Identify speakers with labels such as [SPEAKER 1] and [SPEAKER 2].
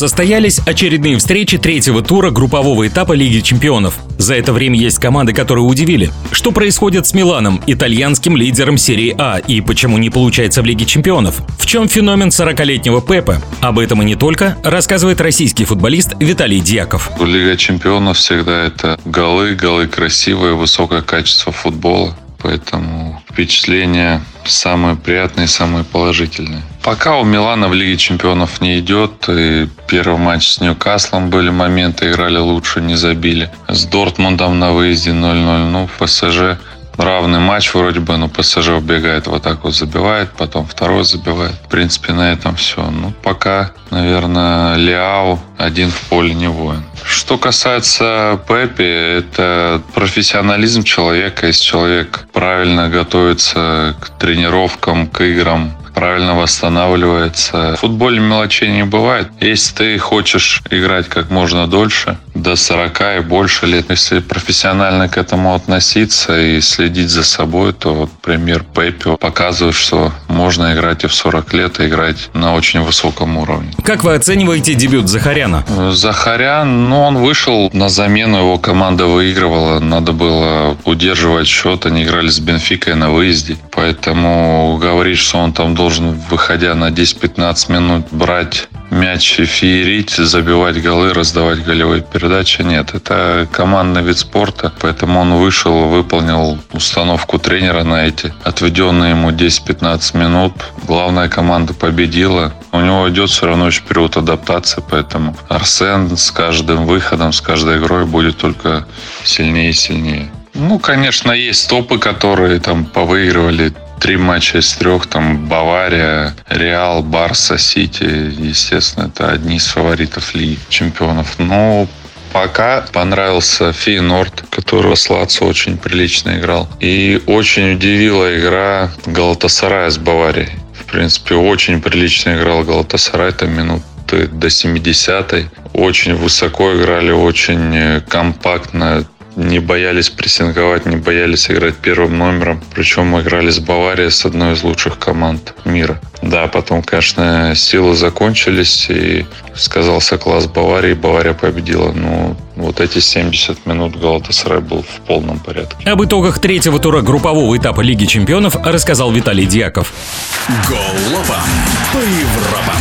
[SPEAKER 1] Состоялись очередные встречи третьего тура группового этапа Лиги чемпионов. За это время есть команды, которые удивили. Что происходит с Миланом, итальянским лидером серии А, и почему не получается в Лиге чемпионов? В чем феномен 40-летнего Пепа? Об этом и не только, рассказывает российский футболист Виталий Дьяков.
[SPEAKER 2] Лига чемпионов всегда это голы, голы красивые, высокое качество футбола. Поэтому впечатления самые приятные, самые положительные. Пока у Милана в Лиге чемпионов не идет. И первый матч с Ньюкаслом были моменты, играли лучше, не забили. С Дортмундом на выезде 0-0. Ну, ПСЖ равный матч вроде бы, но ПСЖ убегает в атаку, забивает, потом второй забивает. В принципе, на этом все. Ну, пока, наверное, Лиау один в поле не воин. Что касается Пепи, это профессионализм человека. Если человек правильно готовится к тренировкам, к играм, правильно восстанавливается. В футболе мелочей не бывает. Если ты хочешь играть как можно дольше, до 40 и больше лет, если профессионально к этому относиться и следить за собой, то вот пример Пеппи показывает, что можно играть и в 40 лет, и играть на очень высоком уровне.
[SPEAKER 1] Как вы оцениваете дебют Захаряна?
[SPEAKER 2] Захарян, ну, он вышел на замену, его команда выигрывала, надо было удерживать счет, они играли с Бенфикой на выезде, поэтому говорить, что он там должен, выходя на 10-15 минут, брать мяч феерить, забивать голы, раздавать голевые передачи. Нет, это командный вид спорта, поэтому он вышел, выполнил установку тренера на эти отведенные ему 10-15 минут. Главная команда победила. У него идет все равно еще период адаптации, поэтому Арсен с каждым выходом, с каждой игрой будет только сильнее и сильнее. Ну, конечно, есть топы, которые там повыигрывали три матча из трех, там Бавария, Реал, Барса, Сити, естественно, это одни из фаворитов Лиги чемпионов. Но пока понравился Фейнорд, который с Лацо очень прилично играл. И очень удивила игра Галатасарая с Баварией. В принципе, очень прилично играл Галатасарай, там минут до 70-й. Очень высоко играли, очень компактно не боялись прессинговать, не боялись играть первым номером. Причем мы играли с Баварией, с одной из лучших команд мира. Да, потом, конечно, силы закончились, и сказался класс Баварии, Бавария победила. Но вот эти 70 минут Галатасарай был в полном порядке.
[SPEAKER 1] Об итогах третьего тура группового этапа Лиги чемпионов рассказал Виталий Дьяков.
[SPEAKER 3] Голопом по Европам.